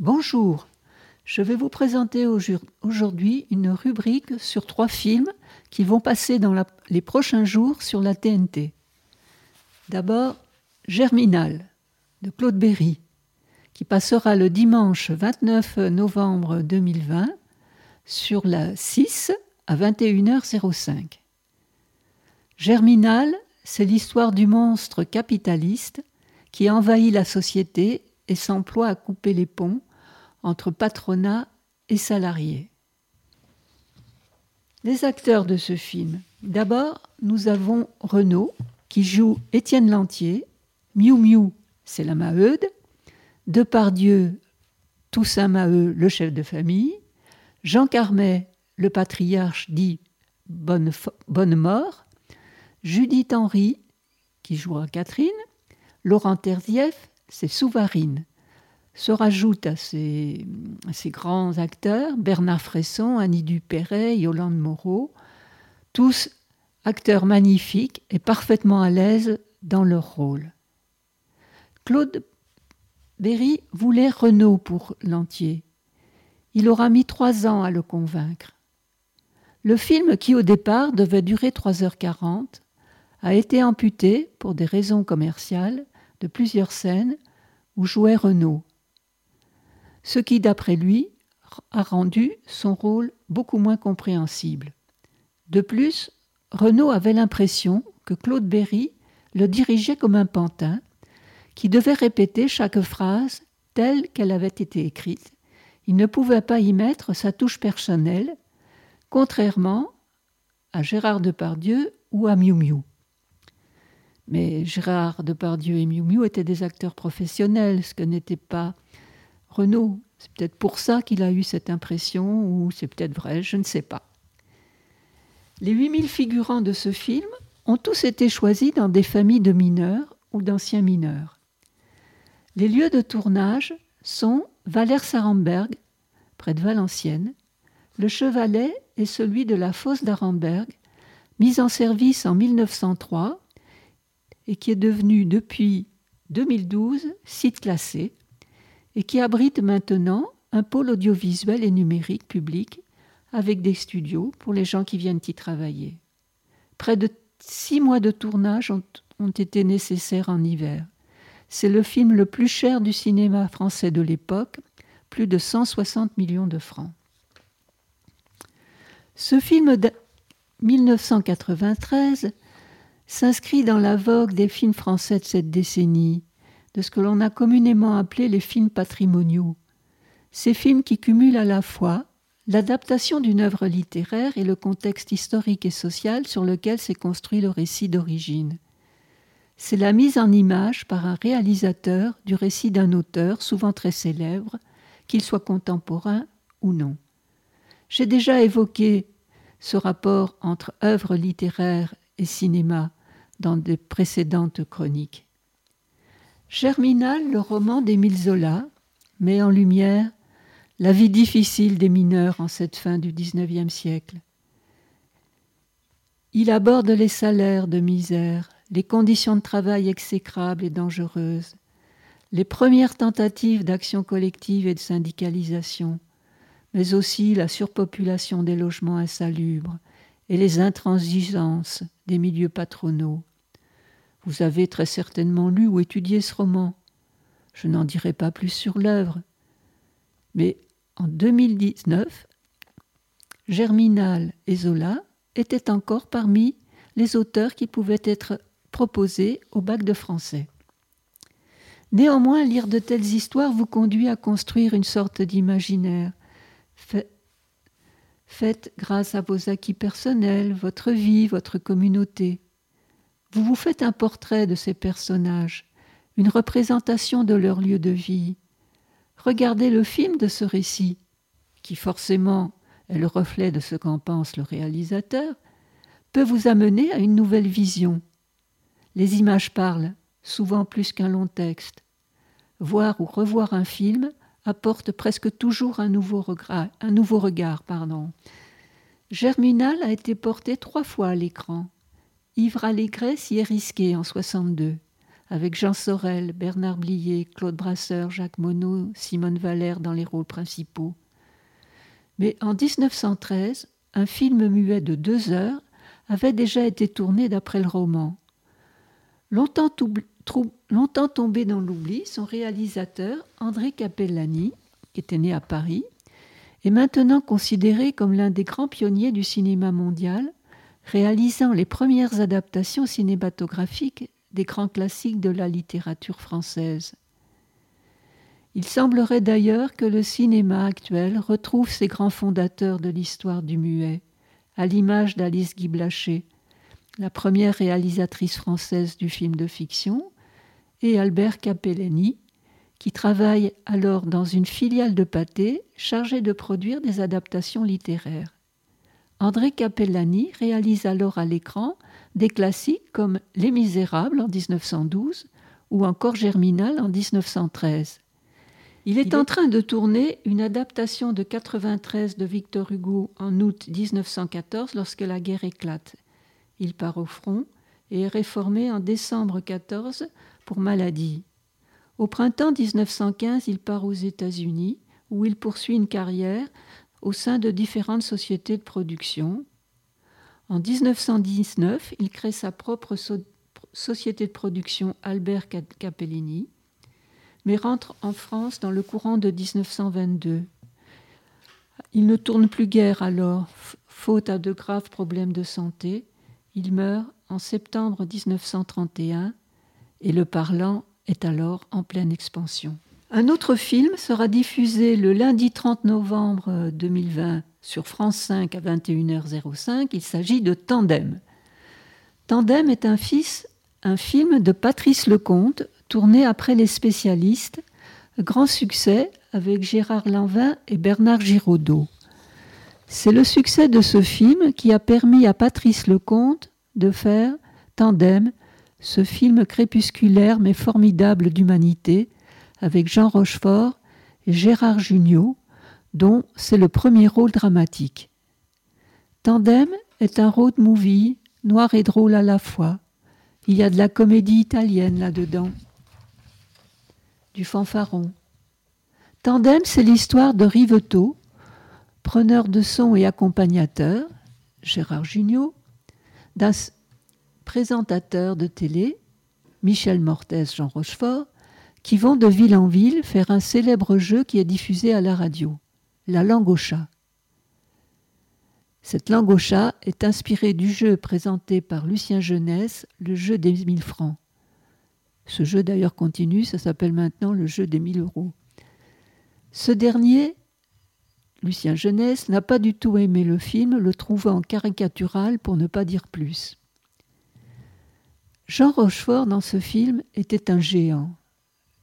Bonjour, je vais vous présenter aujourd'hui une rubrique sur trois films qui vont passer dans les prochains jours sur la TNT. D'abord, Germinal de Claude Berry, qui passera le dimanche 29 novembre 2020 sur la 6 à 21h05. Germinal, c'est l'histoire du monstre capitaliste qui envahit la société et s'emploie à couper les ponts entre patronat et salariés. Les acteurs de ce film. D'abord, nous avons Renaud qui joue Étienne Lantier, Miu Miu, c'est la Maheude, Depardieu, Toussaint Maheu, le chef de famille, Jean Carmet, le patriarche dit Bonne, mort, Judith Henry, qui jouera Catherine, Laurent Terzieff, c'est Souvarine. Se rajoutent à ces, grands acteurs Bernard Fresson, Annie Dupéret, Yolande Moreau, tous acteurs magnifiques et parfaitement à l'aise dans leur rôle. Claude Berry voulait Renault pour l'entier. Il aura mis trois ans à le convaincre. Le film, qui au départ devait durer 3h40, a été amputé, pour des raisons commerciales, de plusieurs scènes où jouait Renault. Ce qui, d'après lui, a rendu son rôle beaucoup moins compréhensible. De plus, Renault avait l'impression que Claude Berry le dirigeait comme un pantin qui devait répéter chaque phrase telle qu'elle avait été écrite. Il ne pouvait pas y mettre sa touche personnelle, contrairement à Gérard Depardieu ou à Miu Miu. Mais Gérard Depardieu et Miu Miu étaient des acteurs professionnels, ce que n'était pas Renaud. C'est peut-être pour ça qu'il a eu cette impression, ou c'est peut-être vrai, je ne sais pas. Les 8000 figurants de ce film ont tous été choisis dans des familles de mineurs ou d'anciens mineurs. Les lieux de tournage sont Valère-Saramberg, près de Valenciennes, le Chevalet est celui de la fosse d'Arenberg, mise en service en 1903 et qui est devenu depuis 2012 site classé et qui abrite maintenant un pôle audiovisuel et numérique public avec des studios pour les gens qui viennent y travailler. Près de six mois de tournage ont, été nécessaires en hiver. C'est le film le plus cher du cinéma français de l'époque, plus de 160 millions de francs. Ce film de 1993 s'inscrit dans la vogue des films français de cette décennie, de ce que l'on a communément appelé les films patrimoniaux. Ces films qui cumulent à la fois l'adaptation d'une œuvre littéraire et le contexte historique et social sur lequel s'est construit le récit d'origine. C'est la mise en image par un réalisateur du récit d'un auteur, souvent très célèbre, qu'il soit contemporain ou non. J'ai déjà évoqué ce rapport entre œuvre littéraire et cinéma dans de précédentes chroniques. Germinal, le roman d'Émile Zola, met en lumière la vie difficile des mineurs en cette fin du XIXe siècle. Il aborde les salaires de misère, les conditions de travail exécrables et dangereuses, les premières tentatives d'action collective et de syndicalisation, mais aussi la surpopulation des logements insalubres et les intransigeances des milieux patronaux. Vous avez très certainement lu ou étudié ce roman. Je n'en dirai pas plus sur l'œuvre. Mais en 2019, Germinal et Zola étaient encore parmi les auteurs qui pouvaient être proposés au bac de français. Néanmoins, lire de telles histoires vous conduit à construire une sorte d'imaginaire, Faites grâce à vos acquis personnels, votre vie, votre communauté. Vous vous faites un portrait de ces personnages, une représentation de leur lieu de vie. Regardez le film de ce récit, qui forcément est le reflet de ce qu'en pense le réalisateur, peut vous amener à une nouvelle vision. Les images parlent, souvent plus qu'un long texte. Voir ou revoir un film apporte presque toujours un nouveau regard. Germinal a été porté trois fois à l'écran. Yves Allégret s'y est risqué en 62, avec Jean Sorel, Bernard Blier, Claude Brasseur, Jacques Monod, Simone Valère dans les rôles principaux. Mais en 1913, un film muet de deux heures avait déjà été tourné d'après le roman. Longtemps, longtemps tombé dans l'oubli, son réalisateur, André Capellani, qui était né à Paris, est maintenant considéré comme l'un des grands pionniers du cinéma mondial, réalisant les premières adaptations cinématographiques des grands classiques de la littérature française. Il semblerait d'ailleurs que le cinéma actuel retrouve ses grands fondateurs de l'histoire du muet, à l'image d'Alice Guy Blaché, la première réalisatrice française du film de fiction, et Albert Capellini, qui travaille alors dans une filiale de Pathé chargée de produire des adaptations littéraires. André Capellani réalise alors à l'écran des classiques comme Les Misérables en 1912 ou encore Germinal en 1913. Il est en train de tourner une adaptation de 93 de Victor Hugo en août 1914 lorsque la guerre éclate. Il part au front et est réformé en décembre 14 pour maladie. Au printemps 1915, il part aux États-Unis où il poursuit une carrière au sein de différentes sociétés de production. En 1919, il crée sa propre société de production Albert Capellini mais rentre en France dans le courant de 1922. Il ne tourne plus guère alors, faute à de graves problèmes de santé. Il meurt en septembre 1931 et le parlant est alors en pleine expansion. Un autre film sera diffusé le lundi 30 novembre 2020 sur France 5 à 21h05. Il s'agit de Tandem. Tandem est un, fils, un film de Patrice Lecomte tourné après Les spécialistes, grand succès avec Gérard Lanvin et Bernard Giraudot. C'est le succès de ce film qui a permis à Patrice Lecomte de faire Tandem, ce film crépusculaire mais formidable d'humanité, avec Jean Rochefort et Gérard Jugnot, dont c'est le premier rôle dramatique. Tandem est un road movie, noir et drôle à la fois. Il y a de la comédie italienne là-dedans du fanfaron. Tandem, c'est l'histoire de Riveteau, preneur de son et accompagnateur, Gérard Jugnot, d'un présentateur de télé, Michel Mortez, Jean Rochefort, qui vont de ville en ville faire un célèbre jeu qui est diffusé à la radio, la langue au chat. Cette langue au chat est inspirée du jeu présenté par Lucien Jeunesse, le jeu des mille francs. Ce jeu d'ailleurs continue, ça s'appelle maintenant le jeu des 1000 euros. Ce dernier, Lucien Jeunesse, n'a pas du tout aimé le film, le trouvant caricatural pour ne pas dire plus. Jean Rochefort, dans ce film, était un géant,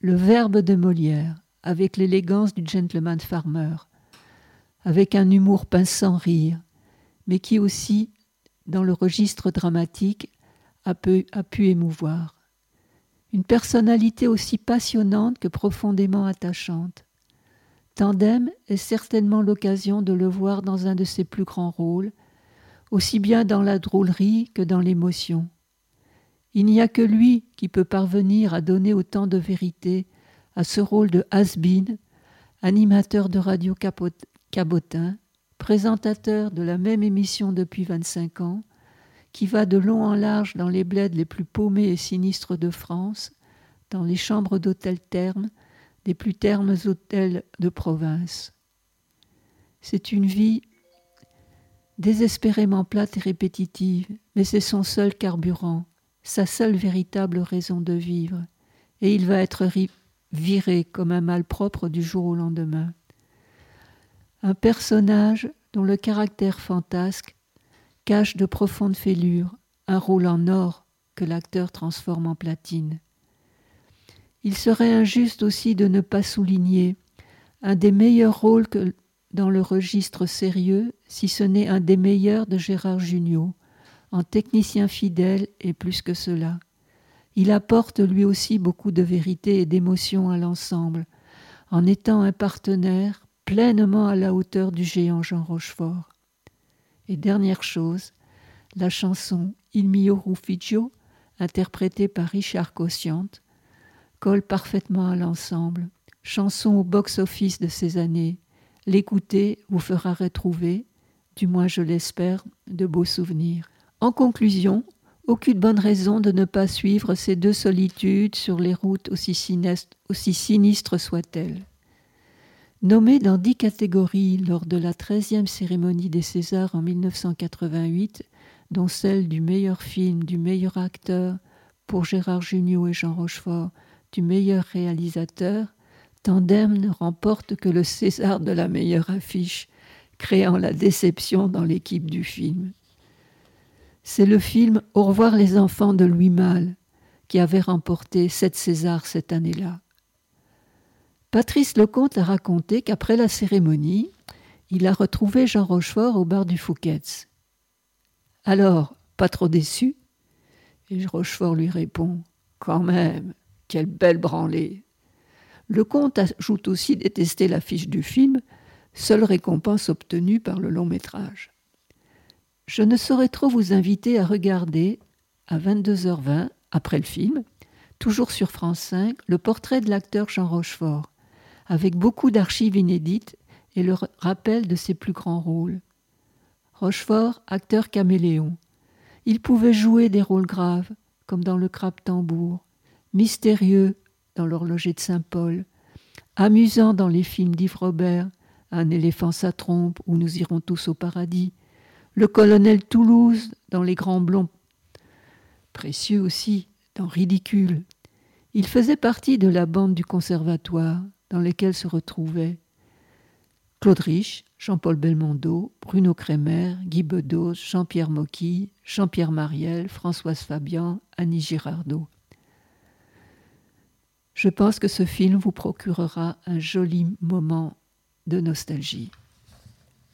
le verbe de Molière, avec l'élégance du gentleman farmer, avec un humour pinçant rire, mais qui aussi, dans le registre dramatique, a pu émouvoir une personnalité aussi passionnante que profondément attachante. Tandem est certainement l'occasion de le voir dans un de ses plus grands rôles, aussi bien dans la drôlerie que dans l'émotion. Il n'y a que lui qui peut parvenir à donner autant de vérité à ce rôle de has-been, animateur de radio cabotin, présentateur de la même émission depuis 25 ans, qui va de long en large dans les bleds les plus paumés et sinistres de France, dans les chambres d'hôtels termes, des plus termes hôtels de province. C'est une vie désespérément plate et répétitive, mais c'est son seul carburant, sa seule véritable raison de vivre, et il va être viré comme un malpropre du jour au lendemain. Un personnage dont le caractère fantasque cache de profondes fêlures, un rôle en or que l'acteur transforme en platine. Il serait injuste aussi de ne pas souligner un des meilleurs rôles que dans le registre sérieux, si ce n'est un des meilleurs de Gérard Jugnot, en technicien fidèle et plus que cela. Il apporte lui aussi beaucoup de vérité et d'émotion à l'ensemble, en étant un partenaire pleinement à la hauteur du géant Jean Et dernière chose, la chanson Il mio Rufficio, interprété par Richard Cossiant, colle parfaitement à l'ensemble. Chanson au box-office de ces années. L'écouter vous fera retrouver, du moins je l'espère, de beaux souvenirs. En conclusion, aucune bonne raison de ne pas suivre ces deux solitudes sur les routes aussi sinistres, soient-elles. Nommé dans dix catégories lors de la treizième cérémonie des Césars en 1988, dont celle du meilleur film, du meilleur acteur pour Gérard Jugnot et Jean Rochefort, du meilleur réalisateur, Tandem ne remporte que le César de la meilleure affiche, créant la déception dans l'équipe du film. C'est le film Au revoir les enfants de Louis Malle qui avait remporté sept Césars cette année-là. Patrice Lecomte a raconté qu'après la cérémonie, il a retrouvé Jean Rochefort au bar du Fouquet's. Alors, pas trop déçu? Et Rochefort lui répond Quand même, quelle belle branlée Le comte ajoute aussi détester l'affiche du film, seule récompense obtenue par le long métrage. Je ne saurais trop vous inviter à regarder, à 22h20, après le film, toujours sur France 5, le portrait de l'acteur Jean Rochefort, avec beaucoup d'archives inédites et le rappel de ses plus grands rôles. Rochefort, acteur caméléon. Il pouvait jouer des rôles graves, comme dans Le crabe tambour, mystérieux dans L'horloger de Saint-Paul, amusant dans les films d'Yves Robert, Un éléphant sa trompe ou Nous irons tous au paradis, le colonel Toulouse dans Les Grands Blonds, précieux aussi dans Ridicule. Il faisait partie de la bande du conservatoire dans laquelle se retrouvaient Claude Rich, Jean-Paul Belmondo, Bruno Kremer, Guy Bedos, Jean-Pierre Mocky, Jean-Pierre Mariel, Françoise Fabian, Annie Girardot. Je pense que ce film vous procurera un joli moment de nostalgie.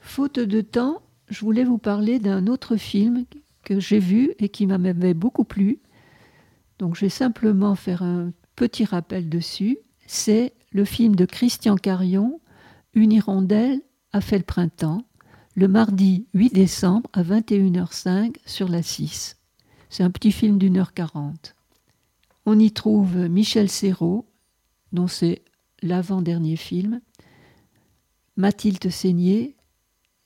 Faute de temps, je voulais vous parler d'un autre film que j'ai vu et qui m'avait beaucoup plu. Donc je vais simplement faire un petit rappel dessus. C'est le film de Christian Carion, Une hirondelle a fait le printemps, le mardi 8 décembre à 21h05 sur la 6. C'est un petit film d'une heure quarante. On y trouve Michel Serrault, dont c'est l'avant-dernier film, Mathilde Seigné,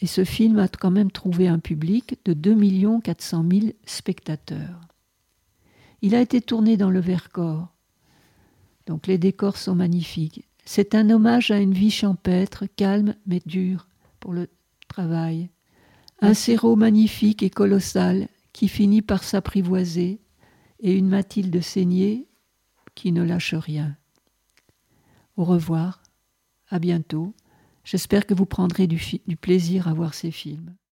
et ce film a quand même trouvé un public de 2 400 000 spectateurs. Il a été tourné dans le Vercors, donc les décors sont magnifiques. C'est un hommage à une vie champêtre, calme mais dure pour le travail. Un sérot magnifique et colossal qui finit par s'apprivoiser et une Mathilde saignée qui ne lâche rien. Au revoir, à bientôt J'espère que vous prendrez du, plaisir à voir ces films.